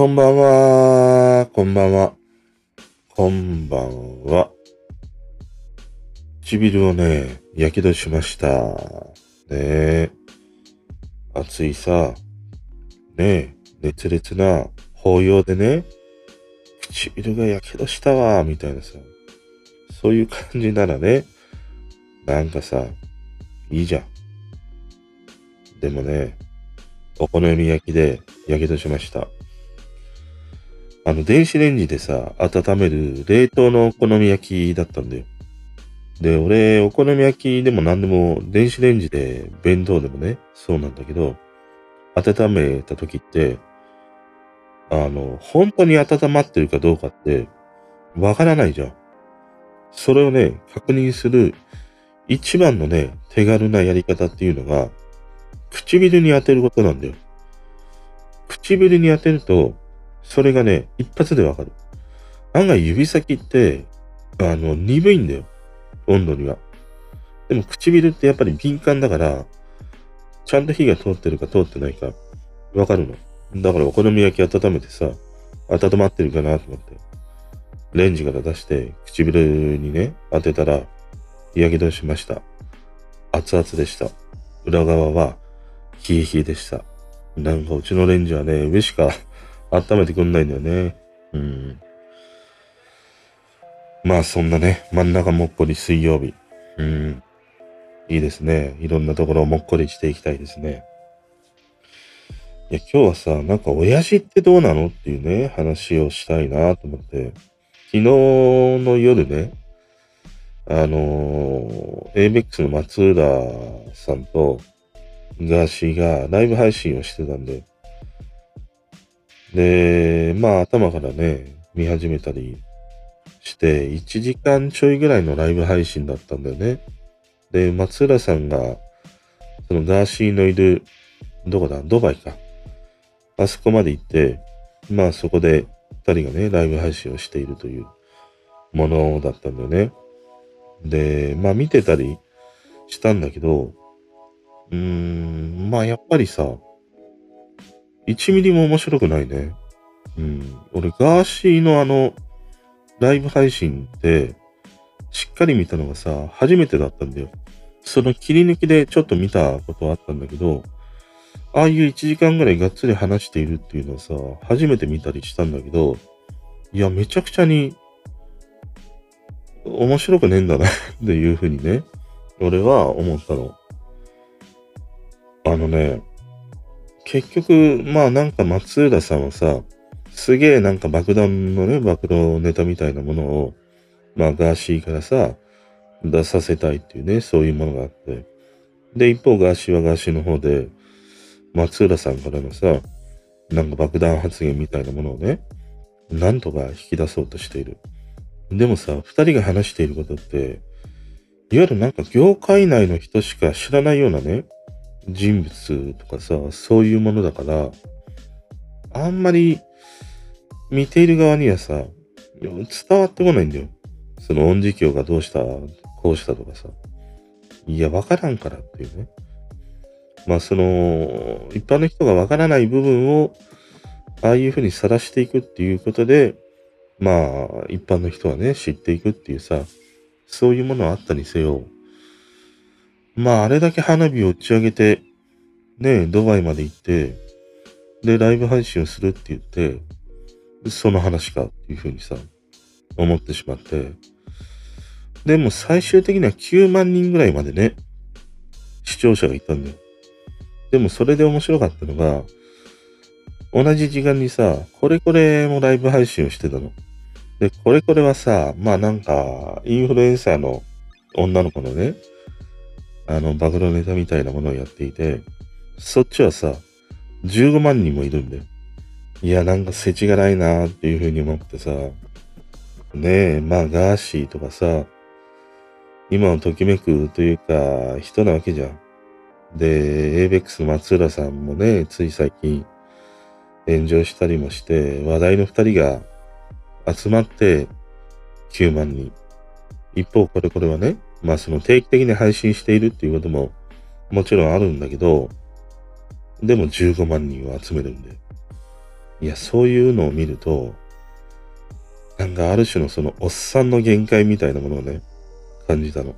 こんばんは。こんばんは。こんばんは。唇をね、やけどしました。ねえ。暑いさ。ねえ。熱烈な抱擁でね、唇がやけどしたわ、みたいなさ。そういう感じならね、なんかさ、いいじゃん。でもね、お好み焼きでやけどしました。あの、電子レンジでさ、温める冷凍のお好み焼きだったんだよ。で、俺、お好み焼きでも何でも電子レンジで弁当でもね、そうなんだけど、温めた時って、あの、本当に温まってるかどうかって、わからないじゃん。それをね、確認する一番のね、手軽なやり方っていうのが、唇に当てることなんだよ。唇に当てると、それがね、一発でわかる。案外指先って、あの、鈍いんだよ。温度には。でも唇ってやっぱり敏感だから、ちゃんと火が通ってるか通ってないか、わかるの。だからお好み焼き温めてさ、温まってるかなと思って、レンジから出して唇にね、当てたら、日焼けしました。熱々でした。裏側は、冷え冷えでした。なんかうちのレンジはね、上しか温めてくんないんだよね。うん。まあそんなね、真ん中もっこり水曜日。うん。いいですね。いろんなところをもっこりしていきたいですね。いや、今日はさ、なんか親父ってどうなのっていうね、話をしたいなと思って。昨日の夜ね、あのー、ABEX の松浦さんとガーシーがライブ配信をしてたんで、で、まあ頭からね、見始めたりして、1時間ちょいぐらいのライブ配信だったんだよね。で、松浦さんが、そのガーシーのいる、どこだ？ドバイか。あそこまで行って、まあそこで二人がね、ライブ配信をしているというものだったんだよね。で、まあ見てたりしたんだけど、うーん、まあやっぱりさ、1ミリも面白くないね。うん。俺、ガーシーのあの、ライブ配信って、しっかり見たのがさ、初めてだったんだよ。その切り抜きでちょっと見たことはあったんだけど、ああいう1時間ぐらいがっつり話しているっていうのはさ、初めて見たりしたんだけど、いや、めちゃくちゃに面白くねえんだなっていうふうにね、俺は思ったの。あのね、結局、まあなんか松浦さんはさ、すげえなんか爆弾のね、暴露ネタみたいなものを、まあガーシーからさ、出させたいっていうね、そういうものがあって。で、一方ガーシーはガーシーの方で、松浦さんからのさ、なんか爆弾発言みたいなものをね、なんとか引き出そうとしている。でもさ、二人が話していることって、いわゆるなんか業界内の人しか知らないようなね、人物とかさ、そういうものだから、あんまり見ている側にはさ、伝わってこないんだよ。その音磁鏡がどうした、こうしたとかさ。いや、わからんからっていうね。まあその、一般の人がわからない部分を、ああいうふうにさらしていくっていうことで、まあ、一般の人はね、知っていくっていうさ、そういうものはあったにせよ、まあ、あれだけ花火を打ち上げて、ね、ドバイまで行って、で、ライブ配信をするって言って、その話かっていうふうにさ、思ってしまって。でも最終的には9万人ぐらいまでね、視聴者がいたんだよ。でもそれで面白かったのが、同じ時間にさ、これこれもライブ配信をしてたの。で、これこれはさ、まあなんか、インフルエンサーの女の子のね、あの、暴露ネタみたいなものをやっていて、そっちはさ、15万人もいるんだよ。いや、なんか世知がないなーっていうふうに思ってさ、ねえ、まあガーシーとかさ、今をときめくというか、人なわけじゃん。で、ABEX の松浦さんもね、つい最近、炎上したりもして、話題の二人が集まって9万人。一方、これこれはね、まあその定期的に配信しているっていうことももちろんあるんだけど、でも15万人を集めるんで。いや、そういうのを見ると、なんかある種のそのおっさんの限界みたいなものをね、感じたの。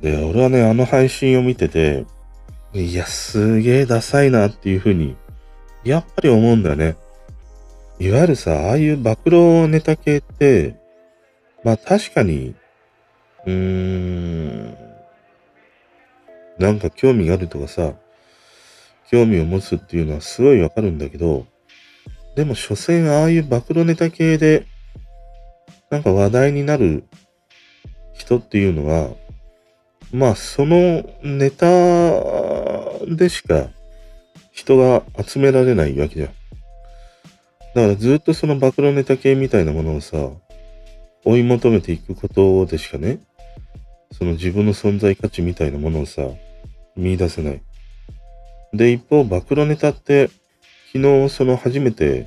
で、俺はね、あの配信を見てて、いや、すげえダサいなっていうふうに、やっぱり思うんだよね。いわゆるさ、ああいう暴露ネタ系って、まあ確かに、うーん、なんか興味があるとかさ、興味を持つっていうのはすごいわかるんだけど、でも所詮ああいう暴露ネタ系で、なんか話題になる人っていうのは、まあそのネタでしか人が集められないわけじゃん。だからずっとその暴露ネタ系みたいなものをさ、追い求めていくことでしかね、その自分の存在価値みたいなものをさ、見出せない。で、一方、暴露ネタって、昨日その初めて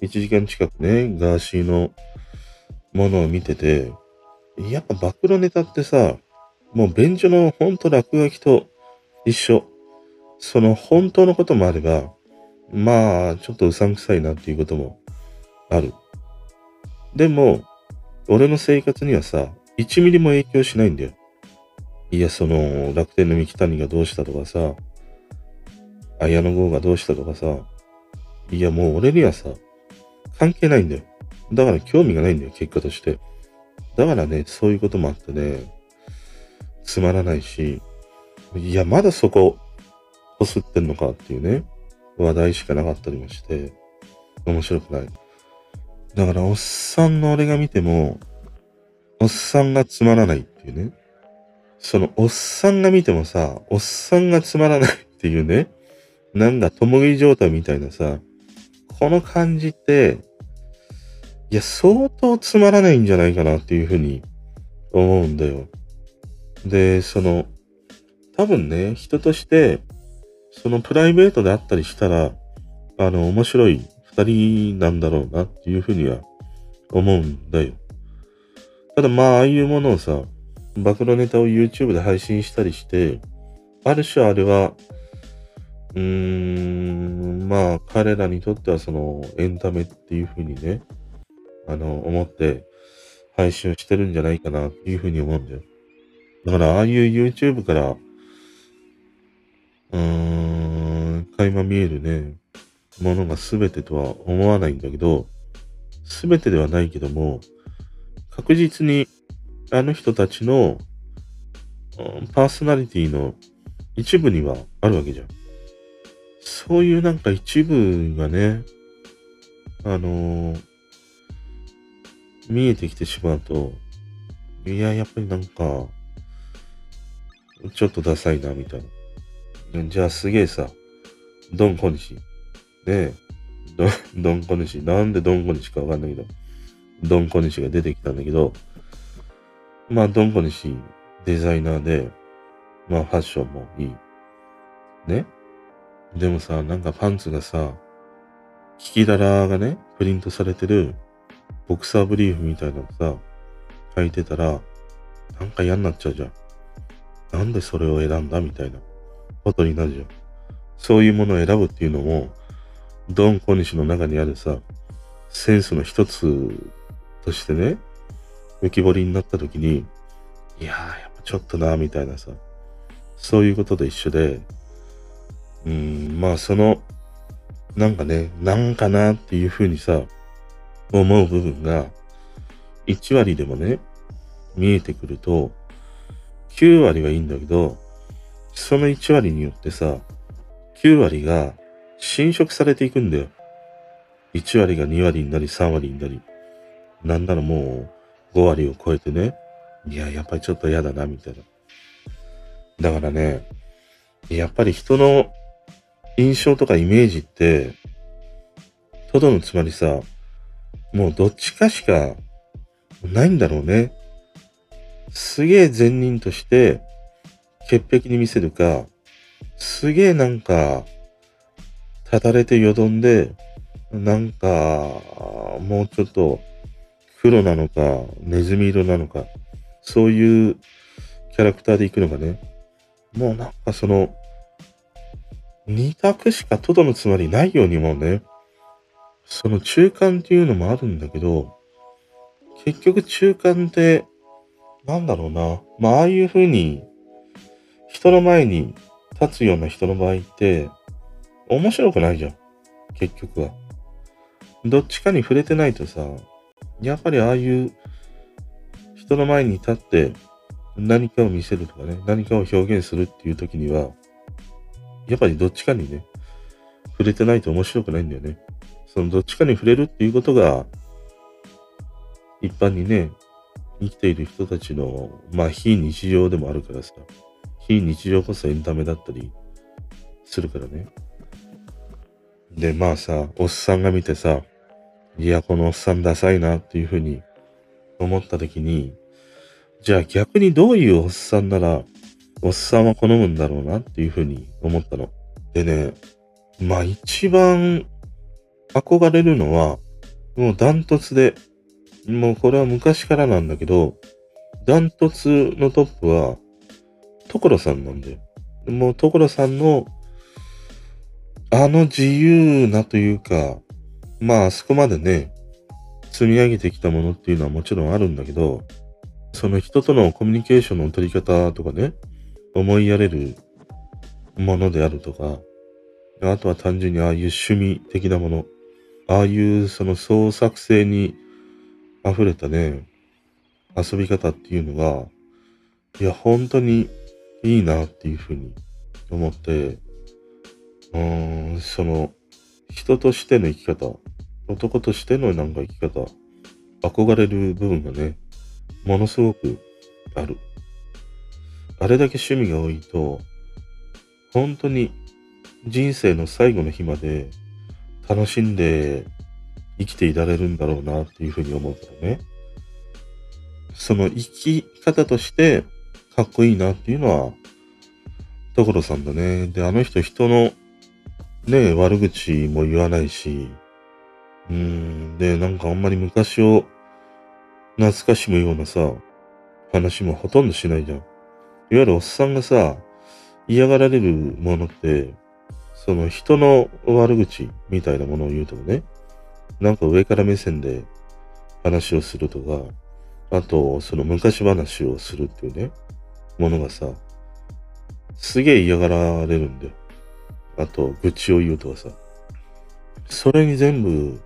1時間近くね、ガーシーのものを見てて、やっぱ暴露ネタってさ、もう便所のほんと落書きと一緒。その本当のこともあれば、まあ、ちょっとうさんくさいなっていうこともある。でも、俺の生活にはさ、1ミリも影響しないんだよ。いや、その、楽天の三木谷がどうしたとかさ、綾野剛がどうしたとかさ、いや、もう俺にはさ、関係ないんだよ。だから興味がないんだよ、結果として。だからね、そういうこともあってね、つまらないし、いや、まだそこ、こすってんのかっていうね、話題しかなかったりもして、面白くない。だから、おっさんの俺が見ても、おっさんがつまらないっていうね。その、おっさんが見てもさ、おっさんがつまらないっていうね、なんだ、ともぎ状態みたいなさ、この感じって、いや、相当つまらないんじゃないかなっていうふうに思うんだよ。で、その、多分ね、人として、そのプライベートであったりしたら、あの、面白い二人なんだろうなっていうふうには思うんだよ。ただまあ、ああいうものをさ、暴露ネタを YouTube で配信したりして、ある種あれは、うーん、まあ、彼らにとってはそのエンタメっていうふうにね、あの、思って配信をしてるんじゃないかなっていうふうに思うんだよ。だからああいう YouTube から、うーん、垣間見えるね、ものが全てとは思わないんだけど、全てではないけども、確実にあの人たちの、パーソナリティの一部にはあるわけじゃん。そういうなんか一部がね、あのー、見えてきてしまうと、いや、やっぱりなんか、ちょっとダサいな、みたいな。じゃあすげえさ、ドン小西。ねえ、ド ドン小西。なんでドン小西かわかんないけど、ドン小西が出てきたんだけど、まあ、ドン小西デザイナーで、まあ、ファッションもいい。ね？でもさ、なんかパンツがさ、引きだらがね、プリントされてるボクサーブリーフみたいなのさ、履いてたら、なんか嫌になっちゃうじゃん。なんでそれを選んだみたいなことになるじゃん。そういうものを選ぶっていうのも、ドン小西の中にあるさ、センスの一つとしてね、浮き彫りになった時に、いやー、やっぱちょっとな、みたいなさ、そういうことと一緒で、うん、まあその、なんかね、なんかなっていうふうにさ、思う部分が、1割でもね、見えてくると、9割はいいんだけど、その1割によってさ、9割が侵食されていくんだよ。1割が2割になり3割になり、なんならもう5割を超えてね、いや、やっぱりちょっと嫌だな、みたいな。だからね、やっぱり人の印象とかイメージって、とどのつまりさ、もうどっちかしかないんだろうね。すげえ善人として、潔癖に見せるか、すげえなんか、たたれてよどんで、なんか、もうちょっと黒なのか、ネズミ色なのか、そういうキャラクターで行くのがね、もうなんかその、二択しかトドのつまりないようにもね、その中間っていうのもあるんだけど、結局中間って、なんだろうな。まあ、ああいう風に、人の前に立つような人の場合って、面白くないじゃん。結局は。どっちかに触れてないとさ、やっぱりああいう人の前に立って何かを見せるとかね、何かを表現するっていう時には、やっぱりどっちかにね、触れてないと面白くないんだよね。そのどっちかに触れるっていうことが、一般にね、生きている人たちの、まあ非日常でもあるからさ、非日常こそエンタメだったりするからね。で、まあさ、おっさんが見てさ、いや、このおっさんダサいなっていうふうに思った時に、じゃあ逆にどういうおっさんなら、おっさんは好むんだろうなっていうふうに思ったの。でね、まあ一番憧れるのは、もうダントツで、もうこれは昔からなんだけど、ダントツのトップは、所さんなんだよ。もう所さんの、あの自由なというか、まああそこまでね、積み上げてきたものっていうのはもちろんあるんだけど、その人とのコミュニケーションの取り方とかね、思いやれるものであるとか、あとは単純にああいう趣味的なもの、ああいうその創作性に溢れたね、遊び方っていうのが、いや、本当にいいなっていうふうに思って、うーん、その、人としての生き方、男としてのなんか生き方、憧れる部分がね、ものすごくある。あれだけ趣味が多いと、本当に人生の最後の日まで楽しんで生きていられるんだろうなっていうふうに思うからね。その生き方としてかっこいいなっていうのは、所さんだね。で、あの人人のね、悪口も言わないし、うん、で、なんかあんまり昔を懐かしむようなさ、話もほとんどしないじゃん。いわゆるおっさんがさ、嫌がられるものって、その人の悪口みたいなものを言うとかね、なんか上から目線で話をするとか、あと、その昔話をするっていうね、ものがさ、すげえ嫌がられるんだよ。あと、愚痴を言うとかさ。それに全部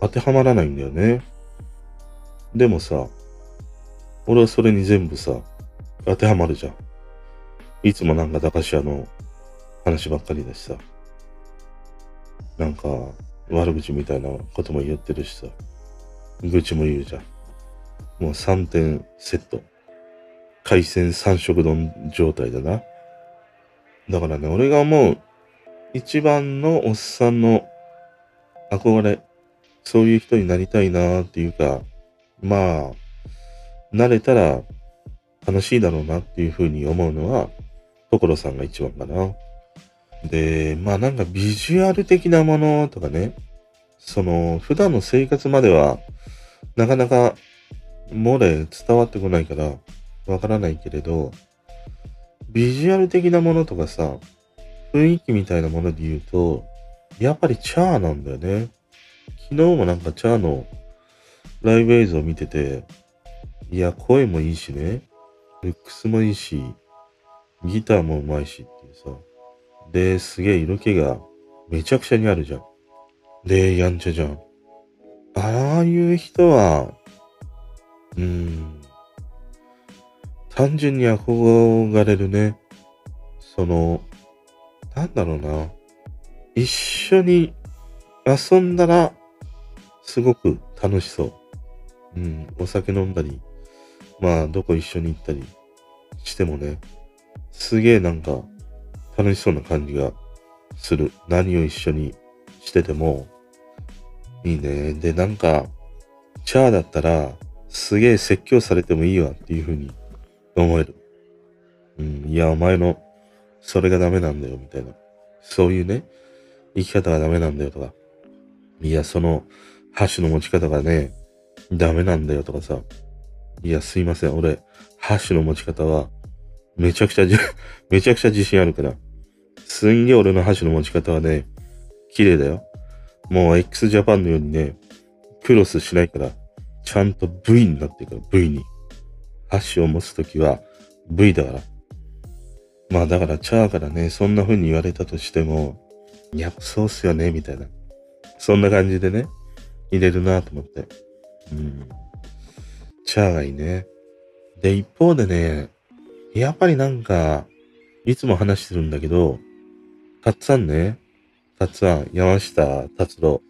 当てはまらないんだよね。でもさ、俺はそれに全部さ、当てはまるじゃん。いつもなんか駄菓子屋の話ばっかりだしさ。なんか、悪口みたいなことも言ってるしさ。愚痴も言うじゃん。もう3点セット。海鮮3食丼状態だな。だからね、俺が思う一番のおっさんの憧れ、そういう人になりたいなっていうか、まあ、慣れたら楽しいだろうなっていうふうに思うのは、所さんが一番かな。で、まあなんかビジュアル的なものとかね、その普段の生活まではなかなか漏れ伝わってこないからわからないけれど、ビジュアル的なものとかさ、雰囲気みたいなもので言うと、やっぱりチャーなんだよね。昨日もなんかチャーのライブ映像を見てて、いや、声もいいしね、ルックスもいいし、ギターも上手いしっていうさ、で、すげえ色気がめちゃくちゃにあるじゃん。で、やんちゃじゃん。ああいう人は、うーん、単純に憧れるね。その、なんだろうな。一緒に遊んだら、すごく楽しそう。うん、お酒飲んだり、まあ、どこ一緒に行ったりしてもね、すげえなんか、楽しそうな感じがする。何を一緒にしてても、いいね。で、なんか、チャーだったら、すげえ説教されてもいいわっていう風に思える。うん、いや、お前の、それがダメなんだよ、みたいな。そういうね、生き方がダメなんだよとか。いや、その、箸の持ち方がね、ダメなんだよとかさ。いや、すいません。俺、箸の持ち方は、めちゃくちゃじ、めちゃくちゃ自信あるから。すんげえ俺の箸の持ち方はね、綺麗だよ。もう x ジャパンのようにね、クロスしないから、ちゃんと V になってるから、V に。箸を持つときは V だから。まあだからチャーからね、そんな風に言われたとしても、いやそうっすよね、みたいな。そんな感じでね、入れるなと思って。うん。チャーがいいね。で、一方でね、やっぱりなんか、いつも話してるんだけど、たっつぁんね、たっつぁん、山下達郎。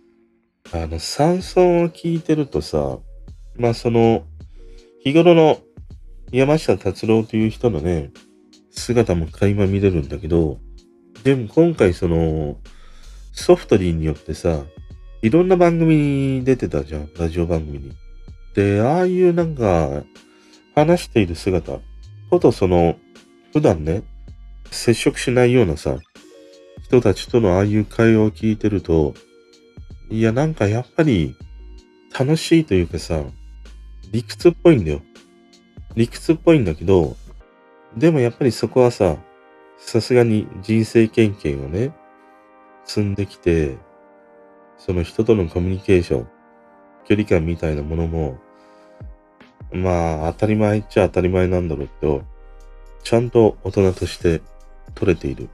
あの、山村を聞いてるとさ、まあその、日頃の山下達郎という人のね、姿も垣間見れるんだけど、でも今回その、ソフトリーによってさ、いろんな番組に出てたじゃん、ラジオ番組に。で、ああいうなんか、話している姿、ことその、普段ね、接触しないようなさ、人たちとのああいう会話を聞いてると、いや、なんかやっぱり、楽しいというかさ、理屈っぽいんだよ。理屈っぽいんだけど、でもやっぱりそこはさ、さすがに人生経験をね、積んできて、その人とのコミュニケーション、距離感みたいなものも、まあ当たり前っちゃ当たり前なんだろうけど、ちゃんと大人として取れている。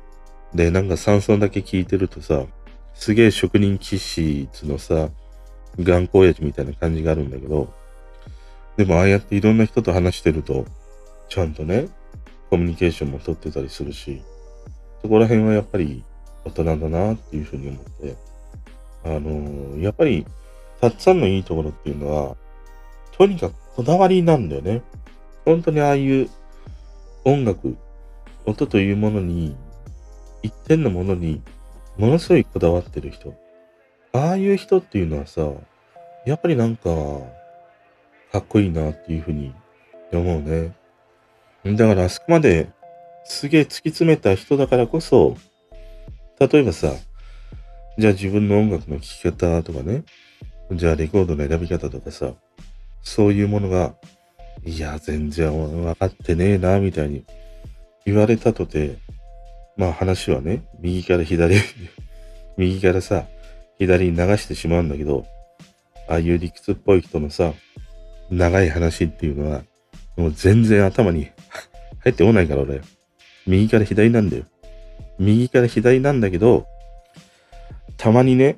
で、なんか山村だけ聞いてるとさ、すげえ職人気質のさ、頑固親父みたいな感じがあるんだけど、でもああやっていろんな人と話してると、ちゃんとね、コミュニケーションも取ってたりするし、そこら辺はやっぱり大人だなっていうふうに思って、あのー、やっぱり、たっつぁんのいいところっていうのは、とにかくこだわりなんだよね。本当にああいう音楽、音というものに、一点のものに、ものすごいこだわってる人。ああいう人っていうのはさ、やっぱりなんか、かっこいいなっていうふうに思うね。だからあそこまですげえ突き詰めた人だからこそ、例えばさ、じゃあ自分の音楽の聴き方とかね、じゃあレコードの選び方とかさ、そういうものが、いや、全然分かってねえな、みたいに言われたとて、まあ話はね、右から左 右からさ、左に流してしまうんだけど、ああいう理屈っぽい人のさ、長い話っていうのは、もう全然頭に 入ってこないから俺。右から左なんだよ。右から左なんだけど、たまにね、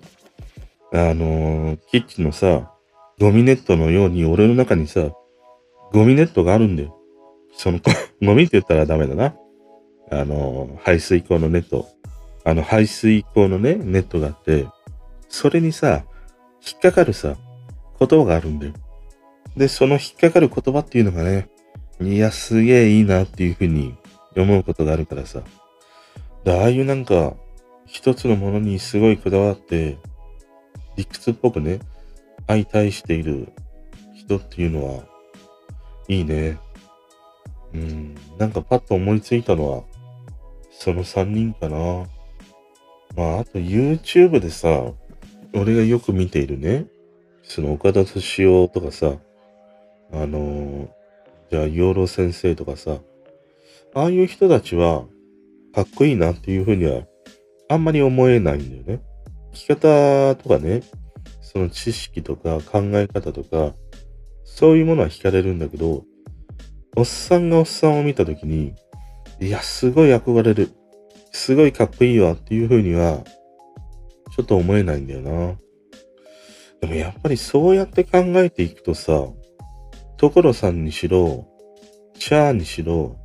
あのー、キッチンのさ、ゴミネットのように俺の中にさ、ゴミネットがあるんだよ。その、ゴミって言ったらダメだな。あのー、排水口のネット。あの、排水口のね、ネットがあって、それにさ、引っかかるさ、言葉があるんだよ。で、その引っかかる言葉っていうのがね、いや、すげえいいなっていうふうに思うことがあるからさ。で、ああいうなんか、一つのものにすごいこだわって、理屈っぽくね、相対している人っていうのは、いいね。うん、なんかパッと思いついたのは、その3人かな。まあ、あと YouTube でさ、俺がよく見ているね、その岡田敏夫とかさ、あの、じゃあ、養老先生とかさ、ああいう人たちは、かっこいいなっていうふうには、あんまり思えないんだよね。生き方とかね、その知識とか考え方とか、そういうものは惹かれるんだけど、おっさんがおっさんを見たときに、いや、すごい憧れる。すごいかっこいいわっていうふうには、ちょっと思えないんだよな。でもやっぱりそうやって考えていくとさ、所さんにしろ、チャーにしろ、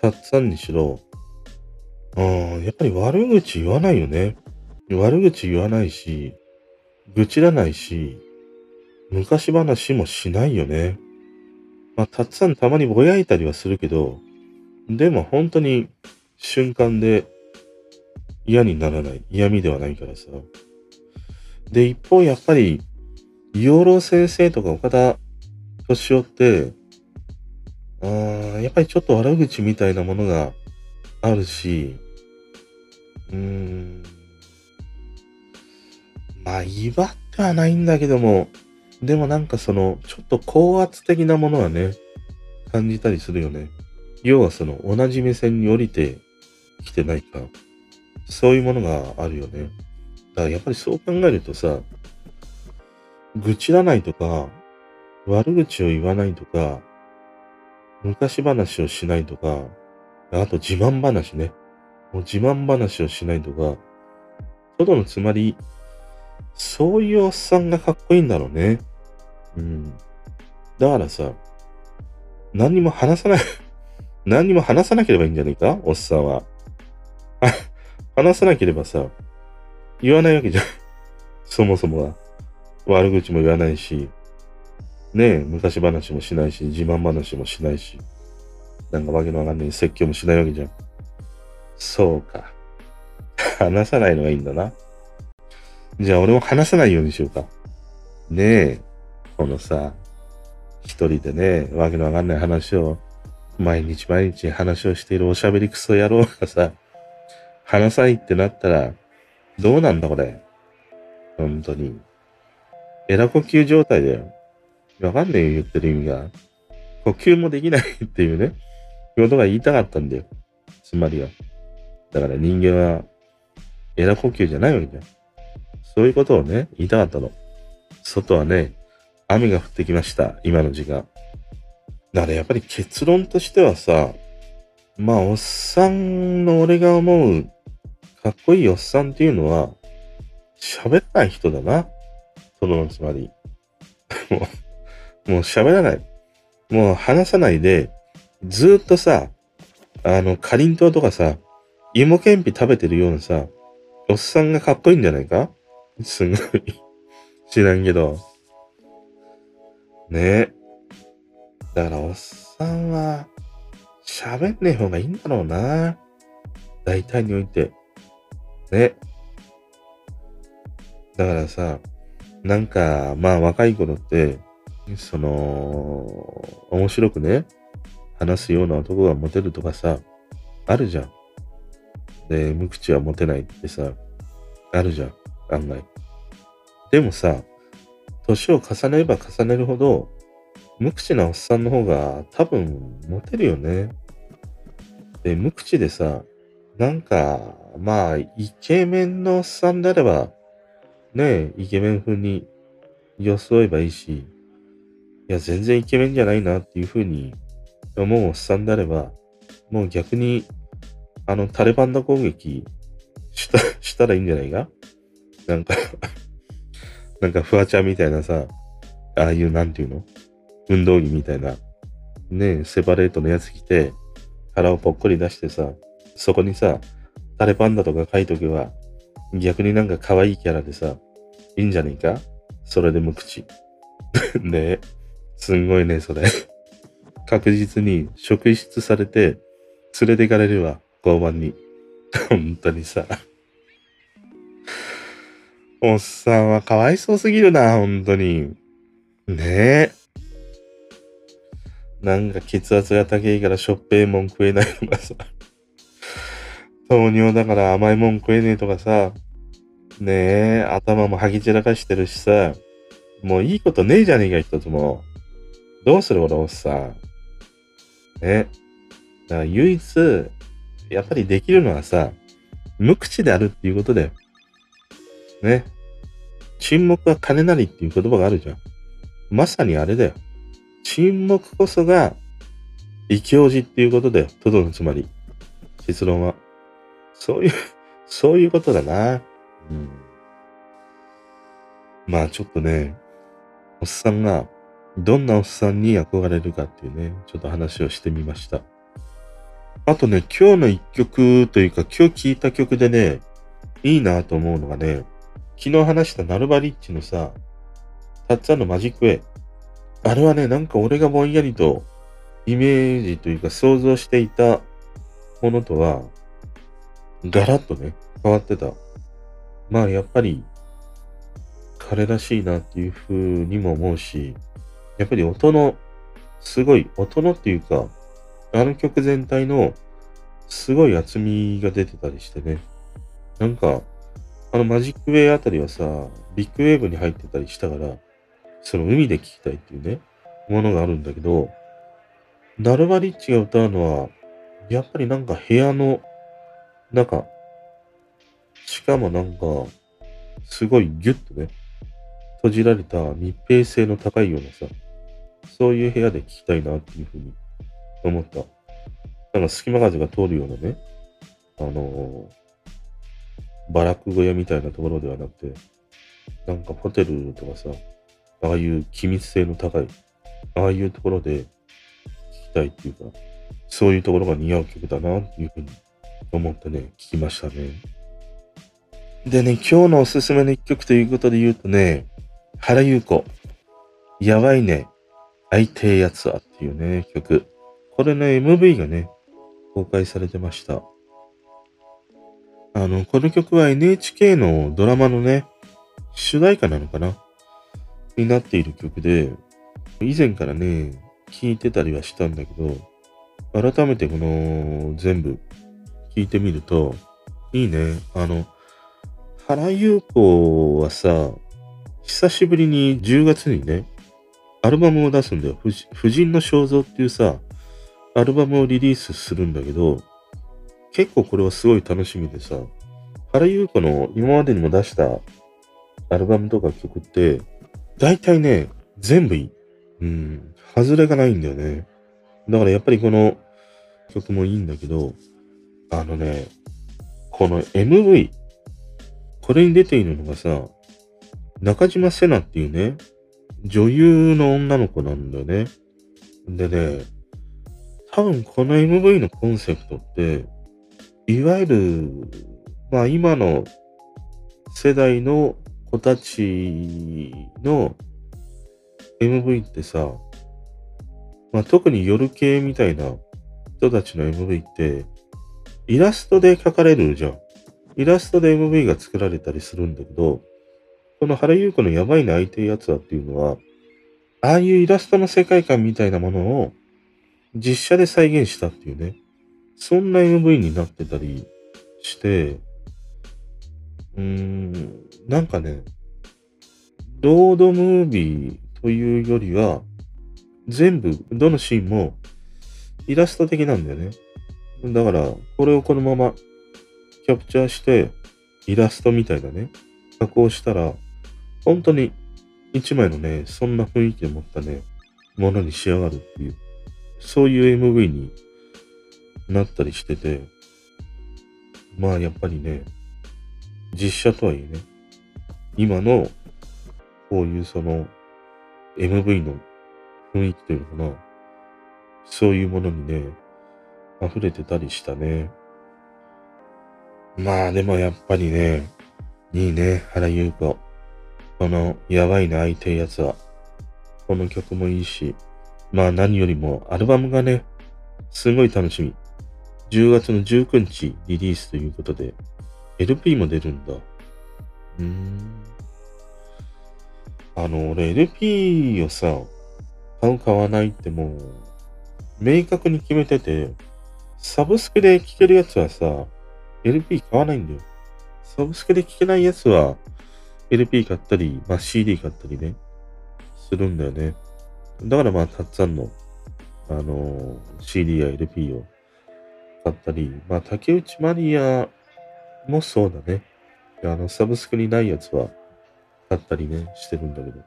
たっさんにしろ、うん、やっぱり悪口言わないよね。悪口言わないし、愚痴らないし、昔話もしないよね。まあ、たっさんたまにぼやいたりはするけど、でも本当に瞬間で嫌にならない。嫌味ではないからさ。で、一方やっぱり、養老先生とか岡田年寄って、あやっぱりちょっと悪口みたいなものがあるし、うーん、まあ、威張ってはないんだけども、でもなんかその、ちょっと高圧的なものはね、感じたりするよね。要はその、同じ目線に降りてきてないか。そういうものがあるよね。だからやっぱりそう考えるとさ、愚痴らないとか、悪口を言わないとか、昔話をしないとか、あと自慢話ね。もう自慢話をしないとか、トドのつまり、そういうおっさんがかっこいいんだろうね。うん。だからさ、何にも話さない 何にも話さなければいいんじゃないか？おっさんは。話さなければさ、言わないわけじゃん。そもそもは。悪口も言わないし、ねえ、昔話もしないし、自慢話もしないし、なんかわけのわかんない説教もしないわけじゃん。そうか。話さないのがいいんだな。じゃあ俺も話さないようにしようか。ねえ、このさ、一人でね、わけのわかんない話を、毎日毎日話をしているおしゃべりクソ野郎がさ、話さないってなったら、どうなんだこれ。本当に。エラ呼吸状態だよ。わかんねえよ、言ってる意味が。呼吸もできないっていうね、ことが言いたかったんだよ。つまりは。だから人間は、エラ呼吸じゃないわけじゃん。そういうことをね、言いたかったの。外はね、雨が降ってきました。今の時間。だからやっぱり結論としてはさ、まあ、おっさんの俺が思う、かっこいいおっさんっていうのは、喋らない人だな。そのつまり。もう、もう喋らない。もう話さないで、ずっとさ、あの、かりんとうとかさ、芋けんぴ食べてるようなさ、おっさんがかっこいいんじゃないか？すごい知らんけど。ねえ。だから、おっさんは、喋んねえ方がいいんだろうな。大体において。ね。だからさ、なんか、まあ若い頃って、その、面白くね、話すような男がモテるとかさ、あるじゃん。で、無口はモテないってさ、あるじゃん、案外。でもさ、年を重ねれば重ねるほど、無口なおっさんの方が多分モテるよね。で、無口でさ、なんか、まあ、イケメンのおっさんであれば、ねえ、イケメン風に装えばいいし、いや、全然イケメンじゃないなっていう風に思うおっさんであれば、もう逆に、あの、タレバンダ攻撃した、したらいいんじゃないかなんか なんかフワちゃんみたいなさ、ああいうなんていうの？運動着みたいな、ねセパレートのやつ着て、腹をぽっこり出してさ、そこにさ、タレパンダとか書いとけば、逆になんか可愛いキャラでさ、いいんじゃねえか？それで無口。ねえ。すんごいね、それ。確実に職質されて、連れていかれるわ、交番に。本当にさ。おっさんはかわいそうすぎるな、本当に。ねえ。なんか血圧が高いからしょっぺいもん食えないとかさ。糖尿だから甘いもん食えねえとかさ。ねえ、頭もはぎ散らかしてるしさ。もういいことねえじゃねえか、一つも。どうする俺、おっさん。ね。だから唯一、やっぱりできるのはさ、無口であるっていうことだよ。ね。沈黙は金なりっていう言葉があるじゃん。まさにあれだよ。沈黙こそが、異教寺っていうことだよ。トドのつまり。結論は。そういうそういうことだな。うん。まあちょっとね、おっさんがどんなおっさんに憧れるかっていうね、ちょっと話をしてみました。あとね、今日の一曲というか、今日聴いた曲でね、いいなと思うのがね、昨日話したナルバリッチのさ、たっつぁんのマジックウェイ。あれはね、なんか俺がぼんやりとイメージというか想像していたものとは、ガラッとね、変わってた。まあやっぱり、彼らしいなっていう風にも思うし、やっぱり音の、すごい、音のっていうか、あの曲全体の、すごい厚みが出てたりしてね。なんか、あのマジックウェイあたりはさ、ビッグウェーブに入ってたりしたから、その海で聴きたいっていうね、ものがあるんだけど、ダルバリッチが歌うのは、やっぱりなんか部屋の中、しかもなんか、すごいギュッとね、閉じられた密閉性の高いようなさ、そういう部屋で聞きたいなっていうふうに思った。なんか隙間風が通るようなね、あのー、バラック小屋みたいなところではなくて、なんかホテルとかさ、ああいう機密性の高い、ああいうところで聞きたいっていうか、そういうところが似合う曲だなっていうふうに思ってね、聞きましたね。でね、今日のおすすめの一曲ということで言うとね、原優子、やばいね、相手やつはっていうね、曲。これね、MV がね、公開されてました。あの、この曲は NHK のドラマのね、主題歌なのかな？になっている曲で、以前からね、聴いてたりはしたんだけど、改めてこの全部聴いてみると、いいね。あの、原優子はさ、久しぶりに10月にね、アルバムを出すんだよ。婦人の肖像っていうさ、アルバムをリリースするんだけど、結構これはすごい楽しみでさ、原優子の今までにも出したアルバムとか曲って、大体ね、全部いい。うん、外れがないんだよね。だからやっぱりこの曲もいいんだけど、あのね、この MV、これに出ているのがさ、中島瀬奈っていうね、女優の女の子なんだよね。でね、多分この MV のコンセプトって、いわゆる、まあ今の世代の子たちの MV ってさ、まあ特に夜系みたいな人たちの MV って、イラストで描かれるじゃん。イラストで MV が作られたりするんだけど、この原優子のやばいな相手やつはっていうのは、ああいうイラストの世界観みたいなものを実写で再現したっていうね、そんな MV になってたりして、うーん、なんかね、ロードムービーというよりは、全部、どのシーンもイラスト的なんだよね。だから、これをこのままキャプチャーして、イラストみたいなね、加工したら、本当に一枚のね、そんな雰囲気を持ったね、ものに仕上がるっていう、そういう MV になったりしてて、まあやっぱりね、実写とはいえね、今のこういうその MV の雰囲気というのかな、そういうものにね、溢れてたりしたね。まあでもやっぱりね、いいね、原優子。この、やばいな、相手やつは。この曲もいいし、まあ何よりもアルバムがね、すごい楽しみ。10月の19日リリースということで、LP も出るんだ。うーん。あの、俺 LP をさ、買う買わないってもう、明確に決めてて、サブスクで聴けるやつはさ、LP 買わないんだよ。サブスクで聴けないやつは、LP 買ったり、まあ、CD 買ったりね、するんだよね。だからまあ、たっつぁんの、あのー、CD や LP を買ったり、まあ、竹内マリアもそうだね。あの、サブスクにないやつは買ったりね、してるんだけど。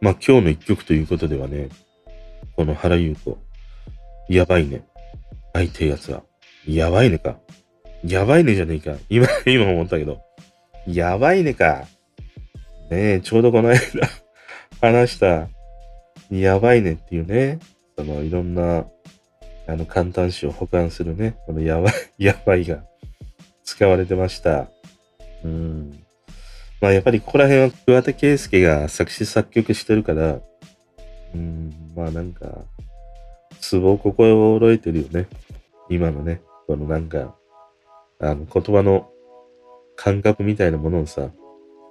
まあ、今日の一曲ということではね、この原優子、やばいね。相手やつは、やばいねか。やばいねじゃねえか。今、今思ったけど。やばいねか。ねえ、ちょうどこの間 話した、やばいねっていうね、そのいろんな、あの、簡単詞を保管するね、このやばい、やばいが使われてました。うん。まあやっぱりここら辺は桑田佳祐が作詞作曲してるから、うん、まあなんか、ツボを心得てるよね。今のね、このなんか、あの、言葉の感覚みたいなものをさ、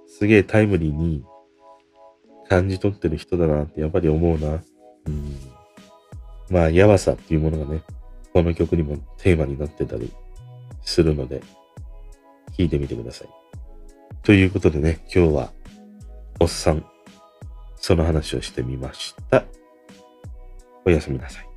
すげえタイムリーに感じ取ってる人だなってやっぱり思うな。うん。まあ、やばさっていうものがね、この曲にもテーマになってたりするので、聴いてみてください。ということでね、今日は、おっさん、その話をしてみました。おやすみなさい。